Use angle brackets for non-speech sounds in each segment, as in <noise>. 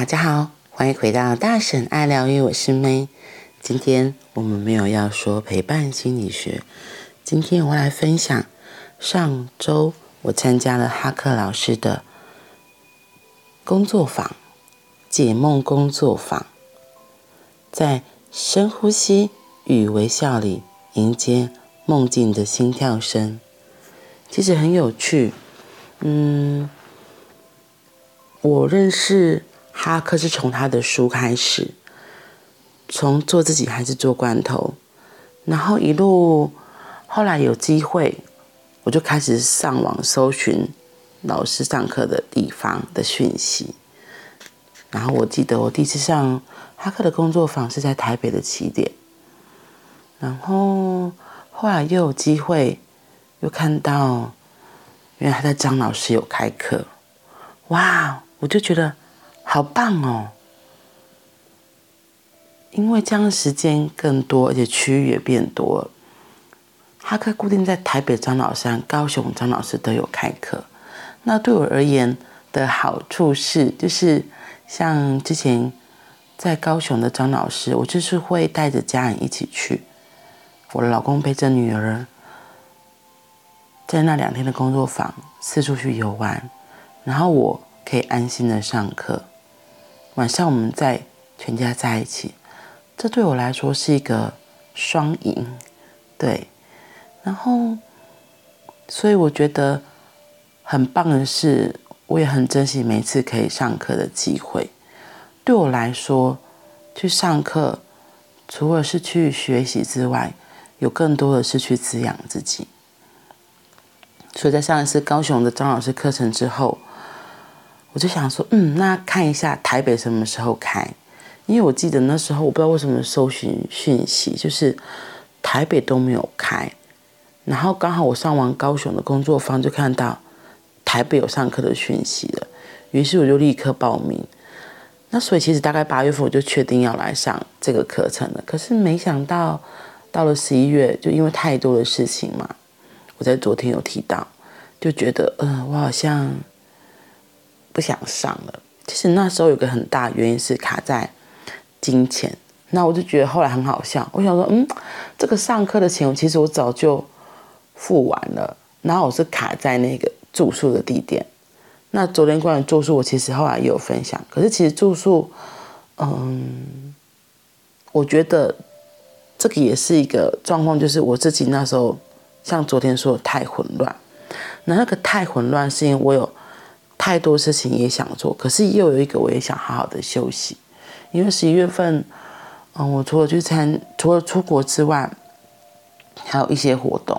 大家好，欢迎回到大婶爱疗愈，我是 May。今天我们没有要说陪伴心理学，今天我来分享上周我参加了哈克老师的工作坊，解梦工作坊，在深呼吸与微笑里迎接梦境的心跳声，其实很有趣。嗯，我认识。哈克是从他的书开始，从做自己还是做罐头，然后一路，后来有机会，我就开始上网搜寻老师上课的地方的讯息。然后我记得我第一次上哈克的工作坊是在台北的起点，然后后来又有机会，又看到原来他在张老师有开课，哇，我就觉得。好棒哦！因为这样时间更多，而且区域也变多了。哈克固定在台北张老师、高雄张老师都有开课。那对我而言的好处是，就是像之前在高雄的张老师，我就是会带着家人一起去。我的老公陪着女儿，在那两天的工作坊四处去游玩，然后我可以安心的上课。晚上我们再全家在一起，这对我来说是一个双赢，对。然后，所以我觉得很棒的是，我也很珍惜每次可以上课的机会。对我来说，去上课除了是去学习之外，有更多的是去滋养自己。所以在上一次高雄的张老师课程之后。我就想说，嗯，那看一下台北什么时候开，因为我记得那时候我不知道为什么搜寻讯息，就是台北都没有开，然后刚好我上完高雄的工作坊，就看到台北有上课的讯息了，于是我就立刻报名。那所以其实大概八月份我就确定要来上这个课程了，可是没想到到了十一月，就因为太多的事情嘛，我在昨天有提到，就觉得，嗯、我好像。不想上了。其实那时候有个很大原因是卡在金钱。那我就觉得后来很好笑。我想说，嗯，这个上课的钱，其实我早就付完了。然后我是卡在那个住宿的地点。那昨天关于住宿，我其实后来也有分享。可是其实住宿，嗯，我觉得这个也是一个状况，就是我自己那时候像昨天说的太混乱。那那个太混乱是因为我有。太多事情也想做，可是又有一个我也想好好的休息，因为十一月份，嗯，我除了去参，除了出国之外，还有一些活动。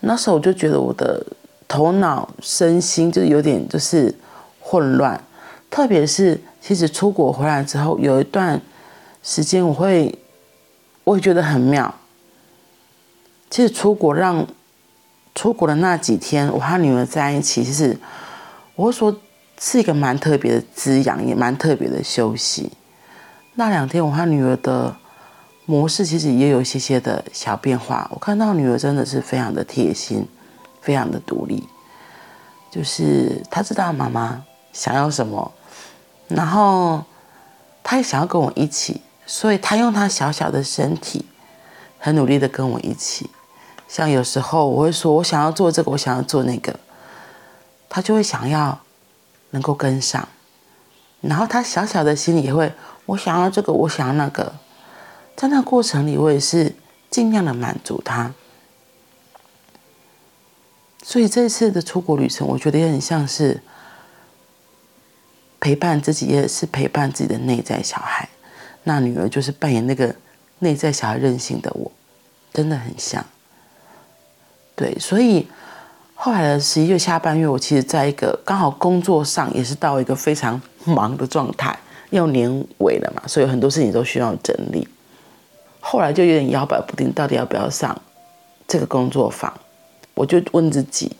那时候我就觉得我的头脑、身心就有点就是混乱，特别是其实出国回来之后，有一段时间我会，我会觉得很妙。其实出国让出国的那几天，我和女儿在一起，其实。我会说是一个蛮特别的滋养，也蛮特别的休息。那两天我和女儿的模式其实也有一些些的小变化。我看到女儿真的是非常的贴心，非常的独立，就是她知道妈妈想要什么，然后她也想要跟我一起，所以她用她小小的身体很努力的跟我一起。像有时候我会说，我想要做这个，我想要做那个。他就会想要能够跟上，然后他小小的心里也会，我想要这个，我想要那个，在那过程里，我也是尽量的满足他。所以这次的出国旅程，我觉得也很像是陪伴自己，也是陪伴自己的内在小孩。那女儿就是扮演那个内在小孩任性的我，真的很像。对，所以。后来的十一月下半月，我其实在一个刚好工作上也是到一个非常忙的状态，要年尾了嘛，所以很多事情都需要整理。后来就有点摇摆不定，到底要不要上这个工作坊？我就问自己：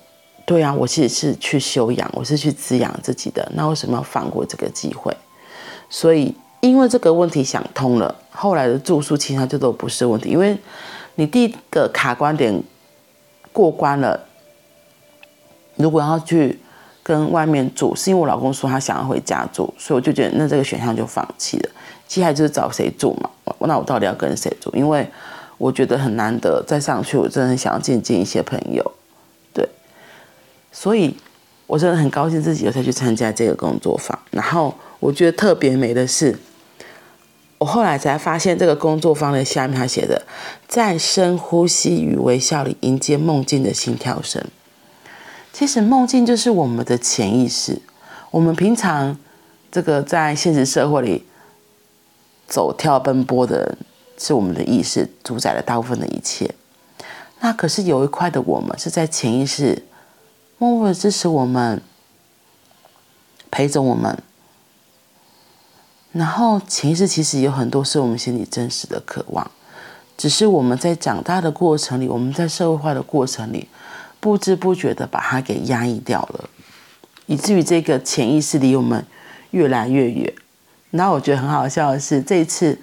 对啊，我其实是去休养，我是去滋养自己的，那为什么要放过这个机会？所以因为这个问题想通了，后来的住宿其实就都不是问题，因为你第一个卡关点过关了。如果要去跟外面住，是因为我老公说他想要回家住，所以我就觉得那这个选项就放弃了。接下来就是找谁住嘛？那我到底要跟谁住？因为我觉得很难得再上去，我真的很想要见见一些朋友，对。所以我真的很高兴自己有再去参加这个工作坊。然后我觉得特别美的是，我后来才发现这个工作坊的下面他写的，在深呼吸与微笑里迎接梦境的心跳声。其实梦境就是我们的潜意识，我们平常这个在现实社会里走跳奔波的是我们的意识主宰了大部分的一切。那可是有一块的我们是在潜意识默默的支持我们，陪着我们。然后潜意识其实有很多是我们心里真实的渴望，只是我们在长大的过程里，我们在社会化的过程里。不知不觉的把它给压抑掉了，以至于这个潜意识离我们越来越远。然后我觉得很好笑的是，这一次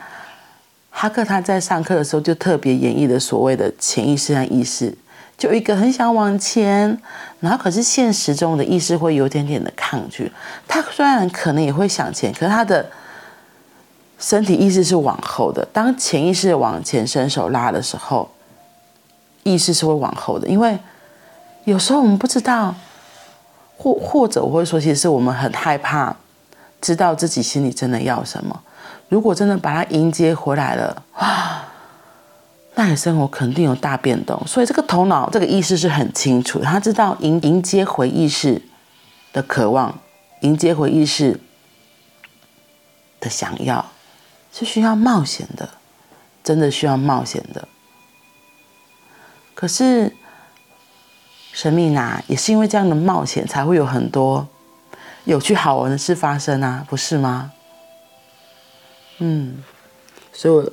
哈克他在上课的时候就特别演绎了所谓的潜意识和意识，就一个很想往前，然后可是现实中的意识会有点点的抗拒。他虽然可能也会向前，可是他的身体意识是往后的。当潜意识往前伸手拉的时候，意识是会往后的，因为。有时候我们不知道，或或者我会说，其实我们很害怕知道自己心里真的要什么。如果真的把它迎接回来了，哇，那你生活肯定有大变动。所以这个头脑这个意识是很清楚，他知道迎迎接回意识的渴望，迎接回意识的想要，是需要冒险的，真的需要冒险的。可是。生命呐，也是因为这样的冒险，才会有很多有趣好玩的事发生啊，不是吗？嗯，所以我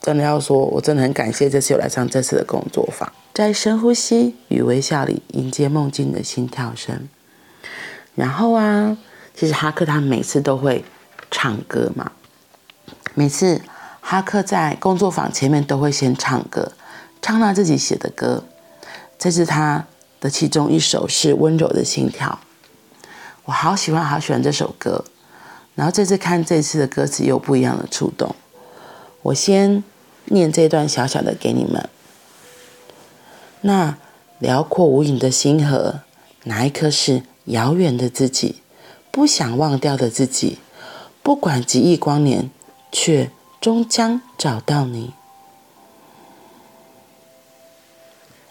真的要说，我真的很感谢这次有来上这次的工作坊，在深呼吸与微笑里迎接梦境的心跳声。然后啊，其实哈克他每次都会唱歌嘛，每次哈克在工作坊前面都会先唱歌，唱他自己写的歌，这是他。的其中一首是《温柔的心跳》，我好喜欢，好喜欢这首歌。然后这次看这次的歌词有不一样的触动。我先念这段小小的给你们。那辽阔无垠的星河，哪一颗是遥远的自己，不想忘掉的自己？不管几亿光年，却终将找到你。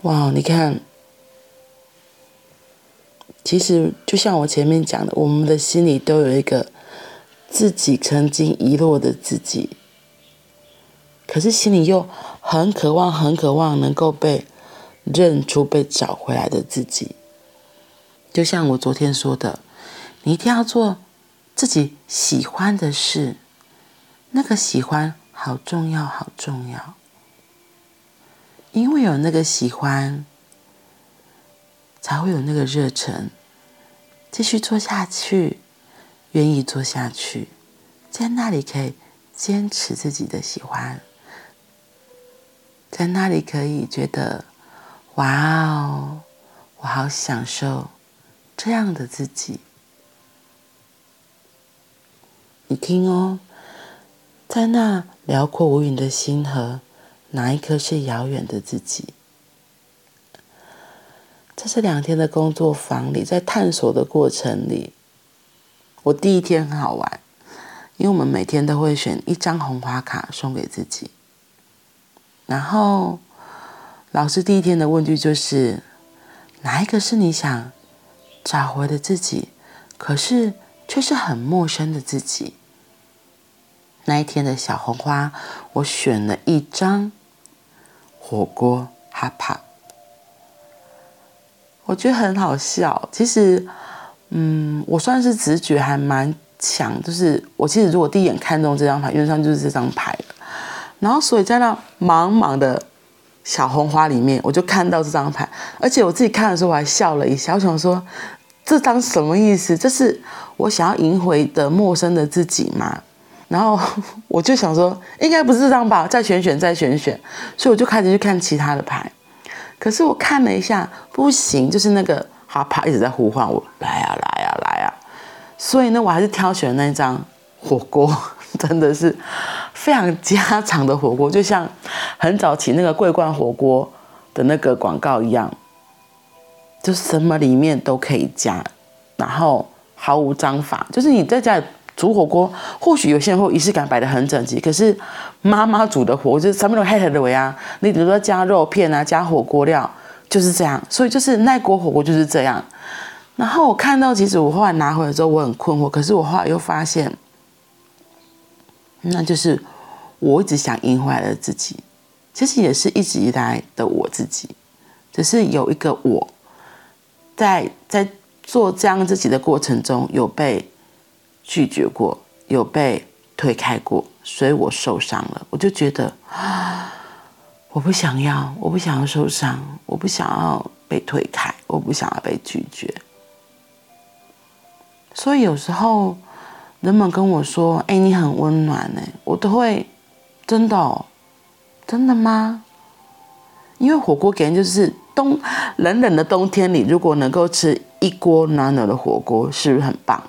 哇，你看。其实，就像我前面讲的，我们的心里都有一个自己曾经遗落的自己，可是心里又很渴望、很渴望能够被认出、被找回来的自己。就像我昨天说的，你一定要做自己喜欢的事，那个喜欢好重要、好重要，因为有那个喜欢。才会有那个热忱，继续做下去，愿意做下去，在那里可以坚持自己的喜欢，在那里可以觉得，哇哦，我好享受这样的自己。你听哦，在那辽阔无垠的星河，哪一颗是遥远的自己？在这两天的工作坊里，在探索的过程里，我第一天很好玩，因为我们每天都会选一张红花卡送给自己。然后老师第一天的问句就是：哪一个是你想找回的自己，可是却是很陌生的自己？那一天的小红花，我选了一张火锅哈帕。我觉得很好笑。其实，嗯，我算是直觉还蛮强，就是我其实如果第一眼看中这张牌，原则上就是这张牌。然后，所以在那茫茫的小红花里面，我就看到这张牌，而且我自己看的时候我还笑了一下。我想说，这张什么意思？这是我想要赢回的陌生的自己吗？然后 <laughs> 我就想说，应该不是这张吧，再选选，再选选。所以我就开始去看其他的牌。可是我看了一下，不行，就是那个哈帕一直在呼唤我来呀、啊、来呀、啊、来呀、啊，所以呢，我还是挑选了那张火锅，<laughs> 真的是非常家常的火锅，就像很早期那个桂冠火锅的那个广告一样，就什么里面都可以加，然后毫无章法，就是你在家煮火锅，或许有些人会仪式感摆得很整齐，可是妈妈煮的火锅就是上面都黑黑的尾啊，你比如说加肉片啊，加火锅料。就是这样，所以就是那锅火锅就是这样。然后我看到，其实我后来拿回来之后，我很困惑。可是我后来又发现，那就是我一直想赢回来的自己，其实也是一直以来的我自己，只是有一个我在在做这样自己的过程中有被拒绝过，有被推开过，所以我受伤了。我就觉得啊。<gasps> 我不想要，我不想要受伤，我不想要被推开，我不想要被拒绝。所以有时候人们跟我说：“哎，你很温暖呢。”我都会真的哦，真的吗？因为火锅给人就是冬冷冷的冬天里，如果能够吃一锅暖暖的火锅，是不是很棒？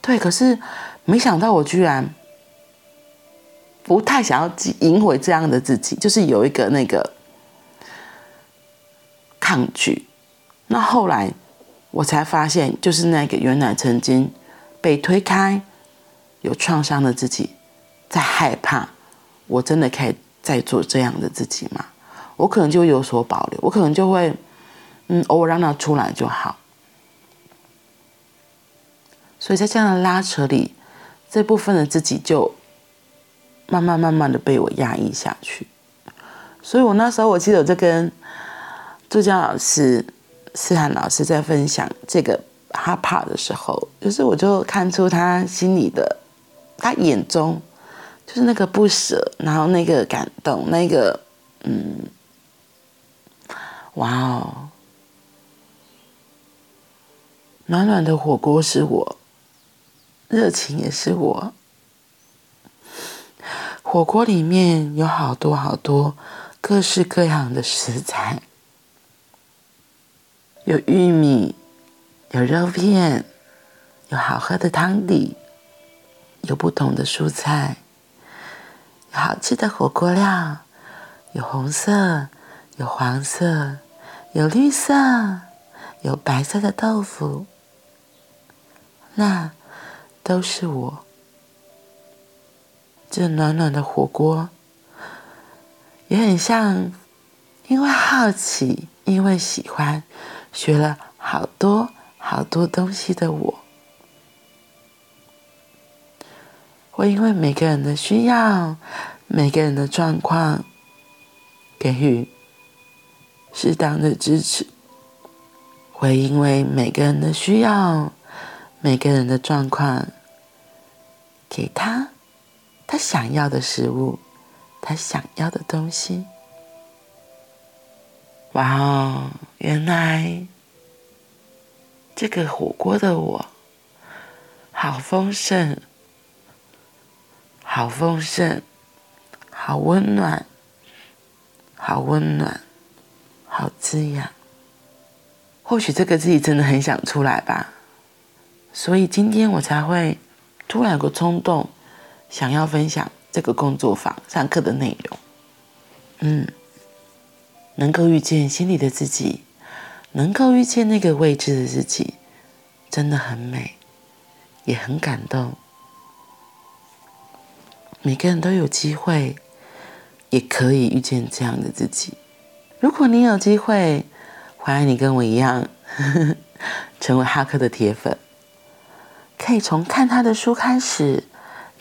对，可是没想到我居然。不太想要赢回这样的自己，就是有一个那个抗拒。那后来我才发现，就是那个原来曾经被推开、有创伤的自己，在害怕。我真的可以再做这样的自己吗？我可能就有所保留，我可能就会嗯，偶尔让它出来就好。所以在这样的拉扯里，这部分的自己就。慢慢慢慢的被我压抑下去，所以我那时候我记得我在跟助教老师思涵老师在分享这个哈帕的时候，就是我就看出他心里的，他眼中就是那个不舍，然后那个感动，那个嗯，哇哦，暖暖的火锅是我，热情也是我。火锅里面有好多好多各式各样的食材，有玉米，有肉片，有好喝的汤底，有不同的蔬菜，有好吃的火锅料，有红色，有黄色，有绿色，有白色的豆腐，那都是我。这暖暖的火锅，也很像，因为好奇，因为喜欢，学了好多好多东西的我。会因为每个人的需要，每个人的状况，给予适当的支持。会因为每个人的需要，每个人的状况，给他。他想要的食物，他想要的东西。哇哦！原来这个火锅的我，好丰盛，好丰盛，好温暖，好温暖，好滋养。或许这个自己真的很想出来吧，所以今天我才会突然有个冲动。想要分享这个工作坊上课的内容，嗯，能够遇见心里的自己，能够遇见那个未知的自己，真的很美，也很感动。每个人都有机会，也可以遇见这样的自己。如果你有机会，欢迎你跟我一样，呵呵，成为哈克的铁粉，可以从看他的书开始。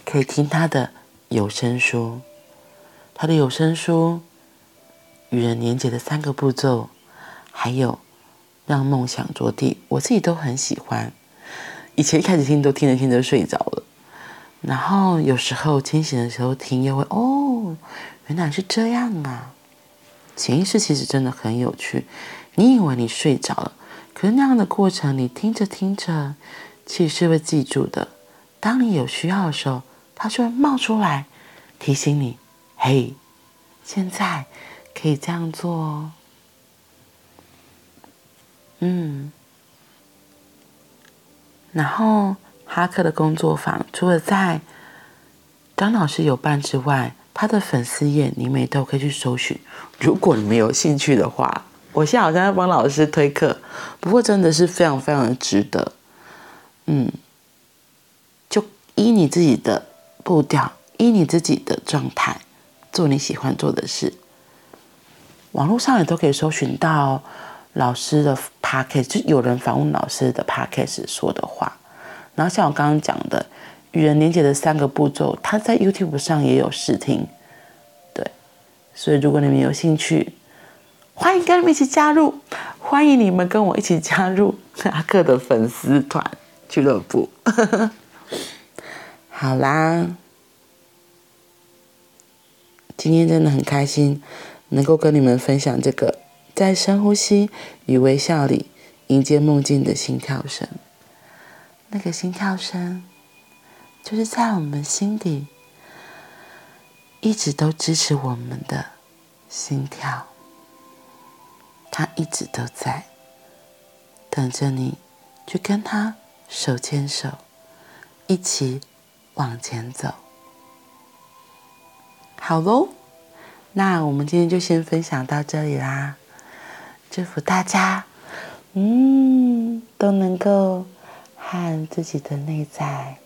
可以听他的有声书，他的有声书《与人连接的三个步骤》，还有《让梦想着地》，我自己都很喜欢。以前一开始听都听着听着睡着了，然后有时候清醒的时候听又会哦，原来是这样啊！潜意识其实真的很有趣，你以为你睡着了，可是那样的过程，你听着听着，其实是会记住的。当你有需要的时候。它就会冒出来，提醒你：“嘿，现在可以这样做哦。”嗯，然后哈克的工作坊除了在张老师有办之外，他的粉丝页你们也都可以去搜寻。如果你们有兴趣的话，我现在好像在帮老师推课，不过真的是非常非常的值得。嗯，就依你自己的步调，依你自己的状态，做你喜欢做的事。网络上也都可以搜寻到老师的 podcast，就有人访问老师的 podcast 说的话。然后像我刚刚讲的与人连接的三个步骤，他在 YouTube 上也有试听。对，所以如果你们有兴趣，欢迎跟你们一起加入，欢迎你们跟我一起加入阿克的粉丝团俱乐部。<laughs> 好啦，今天真的很开心。能够跟你们分享这个在深呼吸与微笑里迎接梦境的心跳声，那个心跳声就是在我们心底一直都支持我们的心跳，它一直都在等着你去跟它手牵手，一起往前走。好喽。那我们今天就先分享到这里啦，祝福大家，嗯，都能够和自己的内在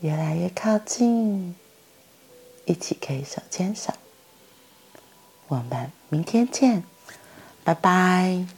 越来越靠近，一起可以手牵手。我们明天见，拜拜。